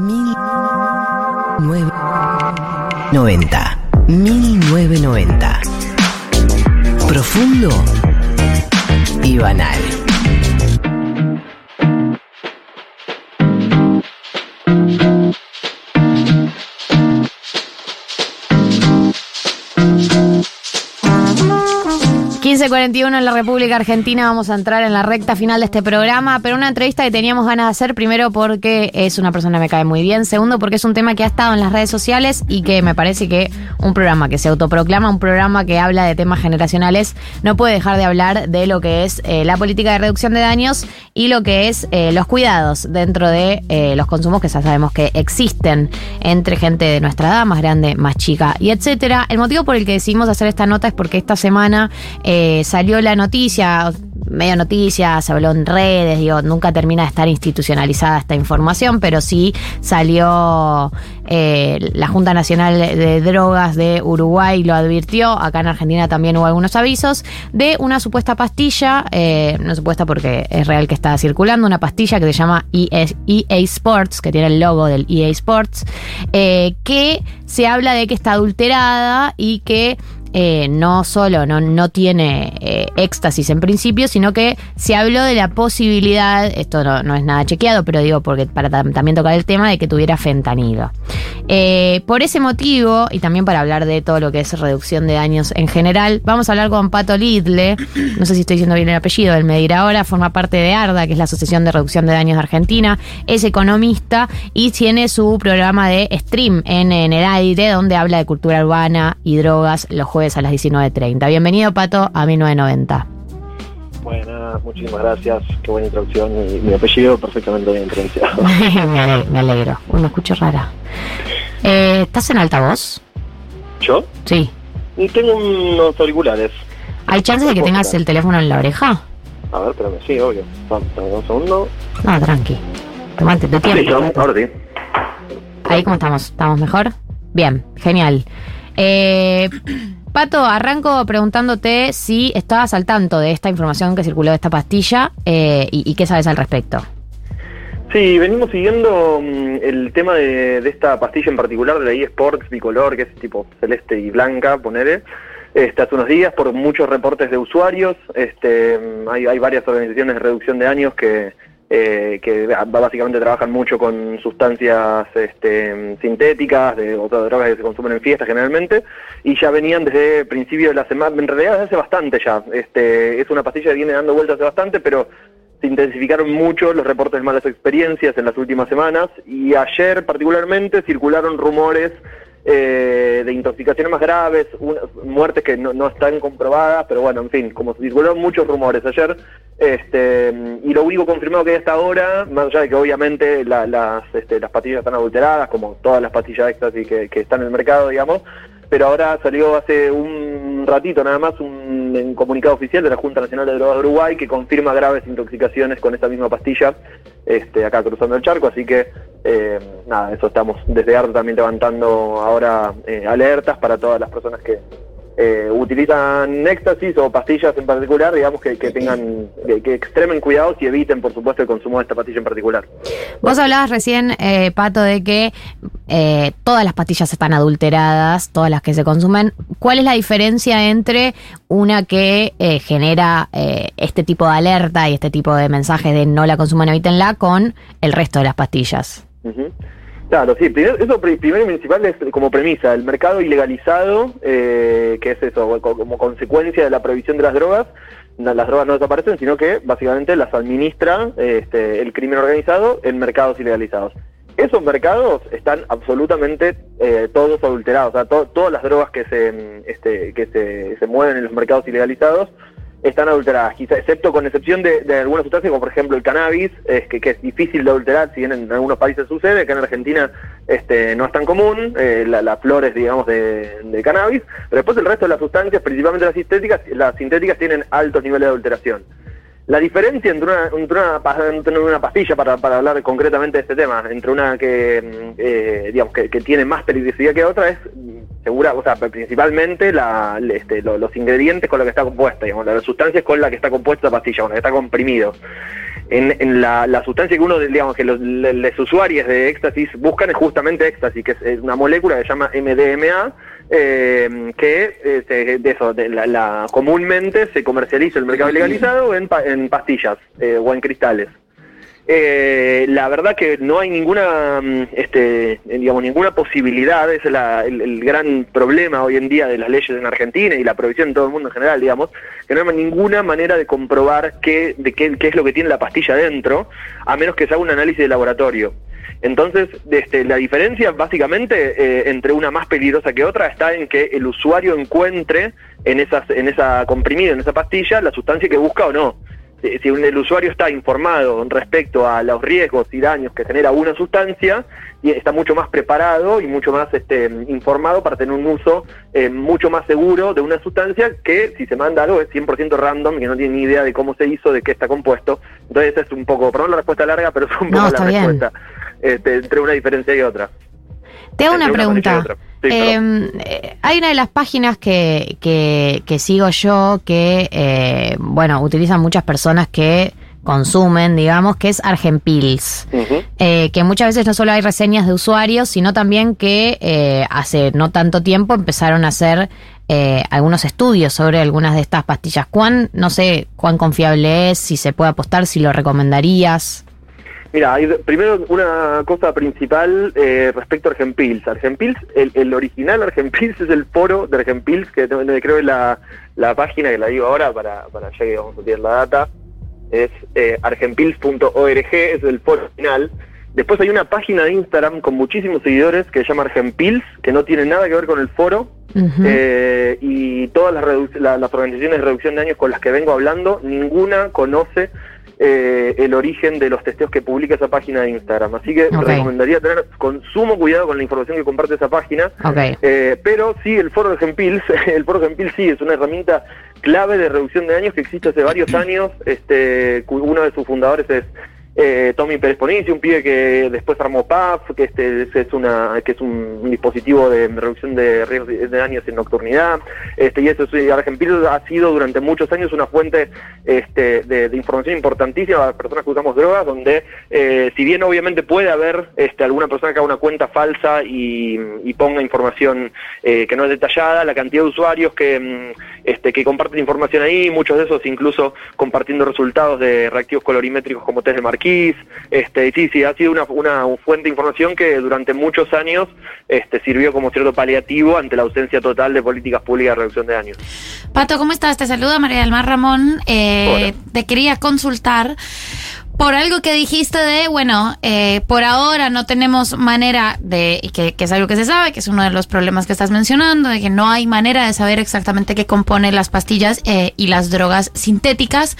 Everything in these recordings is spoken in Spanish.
1990. 1990. Profundo y banal. 15.41 en la República Argentina, vamos a entrar en la recta final de este programa, pero una entrevista que teníamos ganas de hacer, primero porque es una persona que me cae muy bien, segundo porque es un tema que ha estado en las redes sociales y que me parece que un programa que se autoproclama, un programa que habla de temas generacionales, no puede dejar de hablar de lo que es eh, la política de reducción de daños y lo que es eh, los cuidados dentro de eh, los consumos que ya sabemos que existen entre gente de nuestra edad, más grande, más chica y etcétera. El motivo por el que decidimos hacer esta nota es porque esta semana salió la noticia, medio noticia, se habló en redes, digo, nunca termina de estar institucionalizada esta información, pero sí salió eh, la Junta Nacional de Drogas de Uruguay, lo advirtió, acá en Argentina también hubo algunos avisos, de una supuesta pastilla, eh, no supuesta porque es real que está circulando, una pastilla que se llama EA, EA Sports, que tiene el logo del EA Sports, eh, que se habla de que está adulterada y que eh, no solo no, no tiene eh, éxtasis en principio, sino que se habló de la posibilidad, esto no, no es nada chequeado, pero digo porque para tam- también tocar el tema de que tuviera fentanilo. Eh, por ese motivo, y también para hablar de todo lo que es reducción de daños en general, vamos a hablar con Pato Lidle, no sé si estoy diciendo bien el apellido, él me dirá ahora, forma parte de ARDA, que es la Asociación de Reducción de Daños de Argentina, es economista y tiene su programa de stream en, en el aire, donde habla de cultura urbana y drogas los jueves a las 19.30. Bienvenido, Pato, a 1990. Buenas, muchísimas gracias. Qué buena introducción. Y mi apellido perfectamente bien pronunciado. me, ale- me alegro. Uy, me escucho rara. Eh, ¿Estás en altavoz? ¿Yo? Sí. Y tengo unos auriculares. ¿Hay chances de que tengas el teléfono en la oreja? A ver, espérame, sí, obvio. Vamos, un segundo. No, tranqui. Tomate tu tiempo. ahora sí. Ahí cómo estamos, ¿estamos mejor? Bien, genial. Eh, Pato, arranco preguntándote si estabas al tanto de esta información que circuló de esta pastilla eh, y, qué sabes al respecto. Sí, venimos siguiendo mm, el tema de, de esta pastilla en particular, de la eSports bicolor, que es tipo celeste y blanca, ponele. Este, hace unos días, por muchos reportes de usuarios, este, mm, hay, hay varias organizaciones de reducción de daños que, eh, que básicamente trabajan mucho con sustancias este, sintéticas, de otras drogas que se consumen en fiestas generalmente, y ya venían desde principio de la semana, en realidad hace bastante ya. Este, es una pastilla que viene dando vueltas hace bastante, pero se intensificaron mucho los reportes de malas experiencias en las últimas semanas y ayer particularmente circularon rumores eh, de intoxicaciones más graves, una- muertes que no, no están comprobadas, pero bueno, en fin, como circularon muchos rumores ayer, este, y lo único confirmado que hay hasta ahora, más allá de que obviamente la- las, este, las pastillas están adulteradas, como todas las pastillas de éxtasis que, que están en el mercado, digamos, pero ahora salió hace un ratito nada más un, un comunicado oficial de la Junta Nacional de Drogas de Uruguay que confirma graves intoxicaciones con esta misma pastilla este, acá cruzando el charco, así que eh, nada, eso estamos desde ART también levantando ahora eh, alertas para todas las personas que eh, utilizan éxtasis o pastillas en particular, digamos que, que tengan, que, que extremen cuidados y eviten por supuesto el consumo de esta pastilla en particular. Vos hablabas recién, eh, Pato, de que eh, todas las pastillas están adulteradas, todas las que se consumen. ¿Cuál es la diferencia entre una que eh, genera eh, este tipo de alerta y este tipo de mensajes de no la consuman, evítenla, con el resto de las pastillas? Ujú. Claro, sí, primero, eso pri- primero y principal es como premisa, el mercado ilegalizado, eh, que es eso, co- como consecuencia de la prohibición de las drogas, las drogas no desaparecen, sino que básicamente las administra este, el crimen organizado en mercados ilegalizados. Esos mercados están absolutamente eh, todos adulterados, o sea, to- todas las drogas que se, este, que se mueven en los mercados ilegalizados están adulteradas, quizá, excepto con excepción de, algunas sustancias, como por ejemplo el cannabis, es que, que es difícil de adulterar, si bien en algunos países sucede, que en Argentina este, no es tan común, eh, la- las flores, digamos, de, cannabis, pero después el resto de las sustancias, principalmente las sintéticas, las sintéticas tienen altos niveles de adulteración. La diferencia entre una, entre una, entre una pastilla, para, para hablar concretamente de este tema, entre una que, mm, eh, digamos, que, que tiene más peligrosidad que otra es segura, o sea, principalmente la, este, lo- los ingredientes con los que está compuesta, digamos, las sustancias con las que está compuesta la pastilla, con la que está comprimido. en, la, sustancia que uno, digamos, que los, usuarios de éxtasis buscan es justamente éxtasis, que es, una molécula que se llama MDMA, eh, que este, de eso, la, comúnmente se comercializa en el mercado legalizado en, en pastillas eh, o en cristales. Eh, la verdad que no hay ninguna, mm, este, digamos, ninguna posibilidad, es el, gran problema hoy en día de las leyes en Argentina y la prohibición en todo el mundo en general, digamos, que no hay ninguna manera de comprobar qué, de qué, qué es lo que tiene la pastilla dentro, a menos que se haga un análisis de laboratorio. Entonces, este, la diferencia básicamente eh, entre una más peligrosa que otra está en que el usuario encuentre en, esas, en esa comprimida, en esa pastilla, la sustancia que busca o no si el usuario está informado respecto a los riesgos y daños que genera una sustancia, y está mucho más preparado y mucho más este, informado para tener un uso eh, mucho más seguro de una sustancia que si se manda algo es 100% random, que no tiene ni idea de cómo se hizo, de qué está compuesto. Entonces es un poco, perdón la respuesta larga, pero es un poco la respuesta este, entre una diferencia y otra. Te hago una pregunta. Em, eh, hay una de las páginas que, que, sigo yo que, eh, bueno, utilizan muchas personas que consumen, digamos, que es Argenpils. Eh, que muchas veces no solo hay reseñas de usuarios, sino también que hace no tanto tiempo empezaron a hacer algunos estudios sobre algunas de estas pastillas. ¿Cuán, no sé, cuán confiable es, si se puede apostar, si lo recomendarías? Mira, hay, primero una cosa principal eh, respecto a Argenpils. Argenpils, el, el original Argenpils es el foro de Argenpils, que creo es la, la página que la digo ahora para, para ya que vamos a tirar la data. Es eh, argenpils.org, es el foro original. Después hay una página de Instagram con muchísimos seguidores que se llama Argenpils, que no tiene nada que ver con el foro. eh, y todas las, las organizaciones de reducción de daños con las que vengo hablando, ninguna conoce eh, el origen de los testeos que publica esa página de Instagram. Así que recomendaría tener con sumo cuidado con la información que comparte esa página. Eh, pero sí, el foro de Gempils, el foro de Gempils sí es una herramienta clave de reducción de daños que existe hace varios años. Este, uno de sus fundadores es eh, Tommy Pérez Ponici, un pibe que después armó PAF, que este es una que es un, dispositivo de reducción de riesgos de daños en nocturnidad, este y eso Argentina ha sido durante muchos años una fuente este, de, información importantísima para personas que usamos drogas, donde eh, si bien obviamente puede haber este, alguna persona que haga una cuenta falsa y, ponga información eh, que no es detallada, la cantidad de usuarios que, mm, este, que comparten información ahí, muchos de esos incluso compartiendo resultados de reactivos colorimétricos como test de Este, sí, sí, ha sido una, fuente de información que durante muchos años este, sirvió como cierto paliativo ante la ausencia total de políticas públicas de reducción de daños. Pato, ¿cómo estás? Te saluda María del Mar Ramón. Eh, te quería consultar por algo que dijiste de, bueno, eh, por ahora no tenemos manera de, que, que, es algo que se sabe, que es uno de los problemas que estás mencionando, de que no hay manera de saber exactamente qué compone las pastillas eh, y las drogas sintéticas.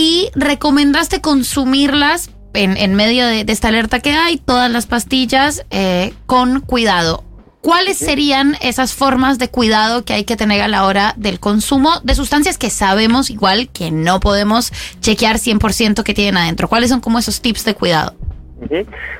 Y recomendaste consumirlas en, en medio de, esta alerta que hay, todas las pastillas eh, con cuidado. ¿Cuáles serían esas formas de cuidado que hay que tener a la hora del consumo de sustancias que sabemos igual que no podemos chequear 100% que tienen adentro? ¿Cuáles son como esos tips de cuidado?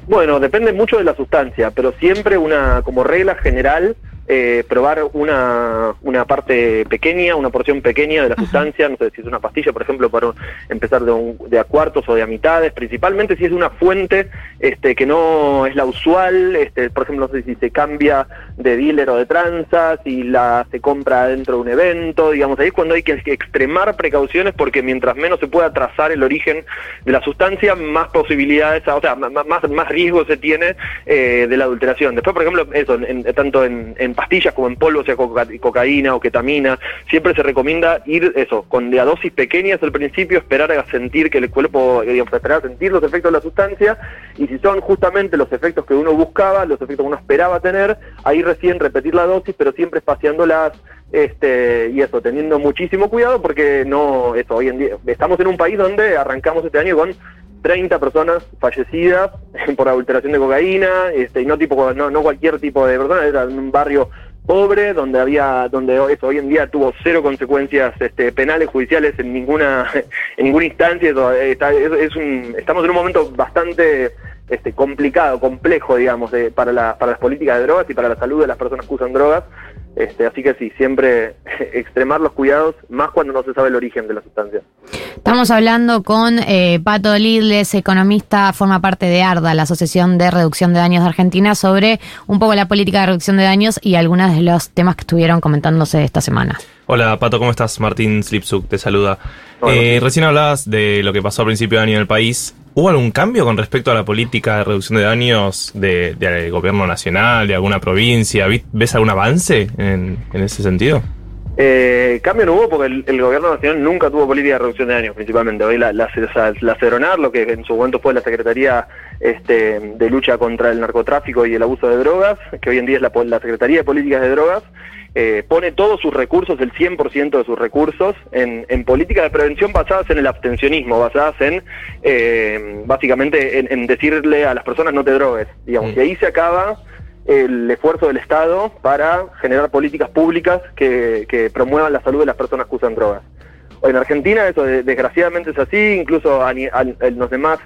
Bueno, depende mucho de la sustancia, pero siempre una como regla general eh, probar una, una parte pequeña, una porción pequeña de la sustancia, no sé si es una pastilla, por ejemplo, para empezar de, de a cuartos o de a mitades, principalmente si es una fuente este, que no es la usual, este, por ejemplo, no sé si se cambia de dealer o de tranza, si la se compra dentro de un evento, digamos, ahí es cuando hay que extremar precauciones porque mientras menos se pueda trazar el origen de la sustancia, más posibilidades, o sea, más, más riesgo se tiene eh, de la adulteración. Después, por ejemplo, eso, tanto en, en pastillas como en polvo, sea cocaína o ketamina, siempre se recomienda ir eso, con de a dosis pequeñas al principio, esperar a sentir que el cuerpo, eh, digamos, esperar a sentir los efectos de la sustancia, y si son justamente los efectos que uno buscaba, los efectos que uno esperaba tener, ahí recién repetir la dosis, pero siempre espaciándolas, este, y eso, teniendo muchísimo cuidado porque no, eso, hoy en día, estamos en un país donde arrancamos este año con 30 personas fallecidas por adulteración de cocaína, este, y no tipo, no, no cualquier tipo de persona, era un barrio pobre donde había, donde eso hoy en día tuvo cero consecuencias este, penales, judiciales en ninguna, en ninguna instancia, es, un, estamos en un momento bastante este, complicado, complejo, digamos, de, para, la, para las políticas de drogas y para la salud de las personas que usan drogas. Este, así que sí, siempre extremar los cuidados, más cuando no se sabe el origen de la sustancia. Estamos hablando con eh, Pato Lidles, economista, forma parte de ARDA, la Asociación de Reducción de Daños de Argentina, sobre un poco la política de reducción de daños y algunos de los temas que estuvieron comentándose esta semana. Hola Pato, ¿cómo estás? Martín Slipsuk te saluda. Eh, recién hablabas de lo que pasó a principio de año en el país. ¿Hubo algún cambio con respecto a la política de reducción de daños del gobierno nacional, de alguna provincia? ¿Ves algún avance en, ese sentido? Eh, cambio no hubo porque el, gobierno nacional nunca tuvo política de reducción de daños, principalmente. Hoy la, la, la, lo que en su momento fue la Secretaría este, de Lucha contra el Narcotráfico y el Abuso de Drogas, que hoy en día es la, la Secretaría de Políticas de Drogas, eh, pone todos sus recursos, el 100% de sus recursos, en, políticas de prevención basadas en el abstencionismo, basadas en, eh, básicamente, en, decirle a las personas no te drogues, digamos. Mm. Y ahí se acaba el esfuerzo del Estado para generar políticas públicas que, promuevan la salud de las personas que usan drogas. En Argentina eso desgraciadamente es así, incluso en los demás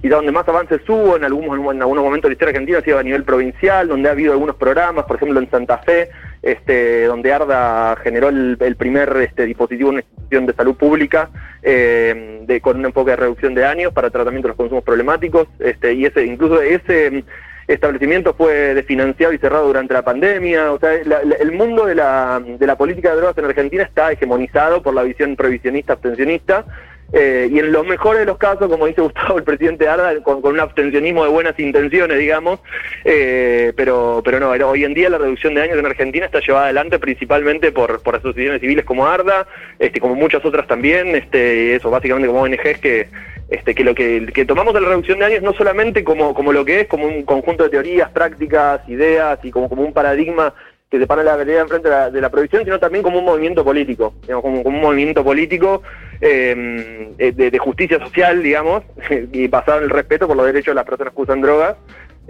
quizá donde más avances hubo en algunos, en algunos momentos de la historia argentina ha sido a nivel provincial, donde ha habido algunos programas, por ejemplo en Santa Fe, este, donde ARDA generó el, primer este, dispositivo, una institución de salud pública, eh, de, con un enfoque de reducción de años para tratamiento de los consumos problemáticos, este, y ese, incluso ese establecimiento fue desfinanciado y cerrado durante la pandemia. O sea, el mundo de la, de la política de drogas en Argentina está hegemonizado por la visión provisionista, abstencionista, eh, y en los mejores de los casos, como dice Gustavo, el presidente Arda, con, un abstencionismo de buenas intenciones, digamos, eh, pero, pero no, hoy en día la reducción de años en Argentina está llevada adelante principalmente por, por asociaciones civiles como Arda, este, como muchas otras también, este, eso básicamente como ONGs que, este, que lo que, tomamos de la reducción de años no solamente como, como lo que es, como un conjunto de teorías, prácticas, ideas y como, como un paradigma que se para la vereda enfrente de la, de la prohibición, sino también como un movimiento político, digamos, como, un movimiento político em, eh, de, justicia social, digamos, y basado en el respeto por los derechos de las personas que usan drogas.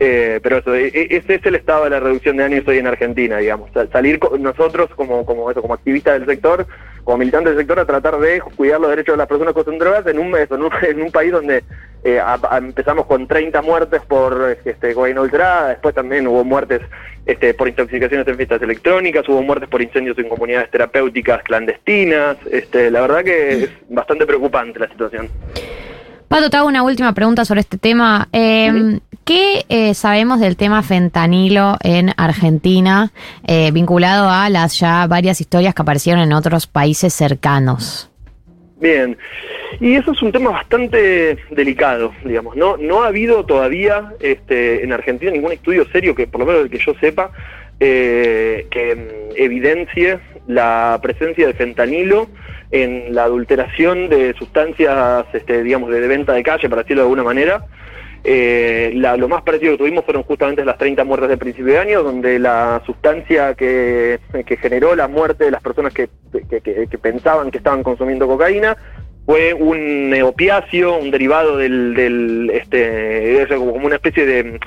Eh, pero eso, e, e, ese es el estado de la reducción de daños hoy en Argentina, digamos. Salir nosotros como, como, eso, como activistas del sector, como militantes del sector, a tratar de cuidar los derechos de las personas que usan drogas en un, en un país donde eh, empezamos con 30 muertes por este, cocaína ultrada, después también hubo muertes este, por intoxicaciones en fiestas electrónicas, hubo muertes por incendios en comunidades terapéuticas clandestinas. Este, la verdad que es bastante preocupante la situación. Pato, te hago una última pregunta sobre este tema. Em, ¿Qué eh, sabemos del tema fentanilo en Argentina eh, vinculado a las ya varias historias que aparecieron en otros países cercanos? Bien, y eso es un tema bastante delicado, digamos. No, no ha habido todavía este, en Argentina ningún estudio serio que, por lo menos el que yo sepa, eh, que mm, evidencie la presencia de fentanilo en la adulteración de sustancias, este, digamos, de, venta de calle, para decirlo de alguna manera. Eh, lo más parecido que tuvimos fueron justamente las 30 muertes de principio de año, donde la sustancia que, generó la muerte de las personas que, que, pensaban que estaban consumiendo cocaína fue un opiáceo, un derivado del, del este, como una especie de,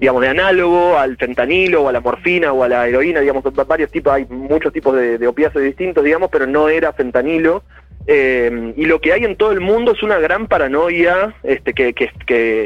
digamos, de análogo al fentanilo o a la morfina o a la heroína, digamos, varios tipos, hay muchos tipos de, de opiáceos distintos, digamos, pero no era fentanilo. Eh, y lo que hay en todo el mundo es una gran paranoia este, que,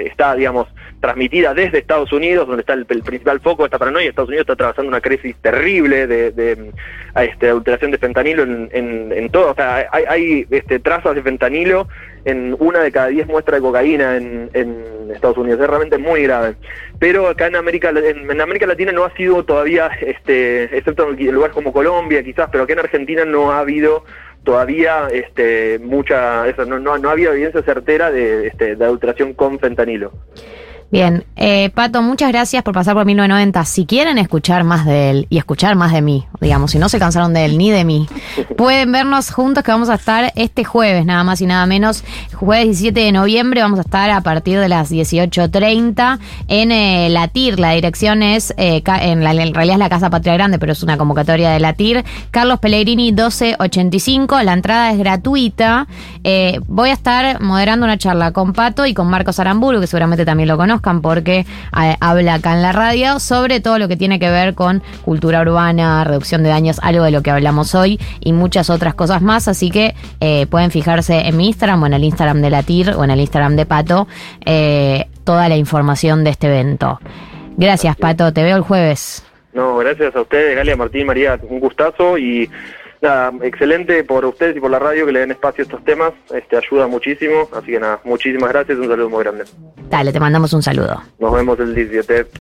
está, digamos, transmitida desde Estados Unidos, donde está el, principal foco de esta paranoia. Estados Unidos está atravesando una crisis terrible de, de, este, adulteración de fentanilo en, en, todo. O sea, hay, hay este, trazas de fentanilo en una de cada diez muestras de cocaína en, en Estados Unidos. Es realmente muy grave. Pero acá en América, en, América Latina no ha sido todavía, este, excepto en lugares como Colombia quizás, pero acá en Argentina no ha habido todavía este, mucha, eso, no, no, no ha habido evidencia certera de, este, de adulteración con fentanilo. Bien, eh, Pato, muchas gracias por pasar por 1990. Si quieren escuchar más de él y escuchar más de mí, digamos, si no se cansaron de él ni de mí, pueden vernos juntos que vamos a estar este jueves, nada más y nada menos, jueves 17 de noviembre, vamos a estar a partir de las 18.30 en eh, la TIR. La dirección es, eh, en, la, en, realidad es la Casa Patria Grande, pero es una convocatoria de la TIR. Carlos Pellegrini 1285, la entrada es gratuita. Eh, voy a estar moderando una charla con Pato y con Marcos Aramburu, que seguramente también lo conozco porque eh, habla acá en la radio sobre todo lo que tiene que ver con cultura urbana, reducción de daños, algo de lo que hablamos hoy y muchas otras cosas más. Así que eh, pueden fijarse en mi Instagram o en el Instagram de la TIR o en el Instagram de Pato eh, toda la información de este evento. Gracias, Pato. Te veo el jueves. No, gracias a ustedes, Galia, Martín, María. Un gustazo y nada, excelente por ustedes y por la radio que le den espacio a estos temas, este ayuda muchísimo, así que nada, muchísimas gracias, un saludo muy grande. Dale, te mandamos un saludo. Nos vemos el 17.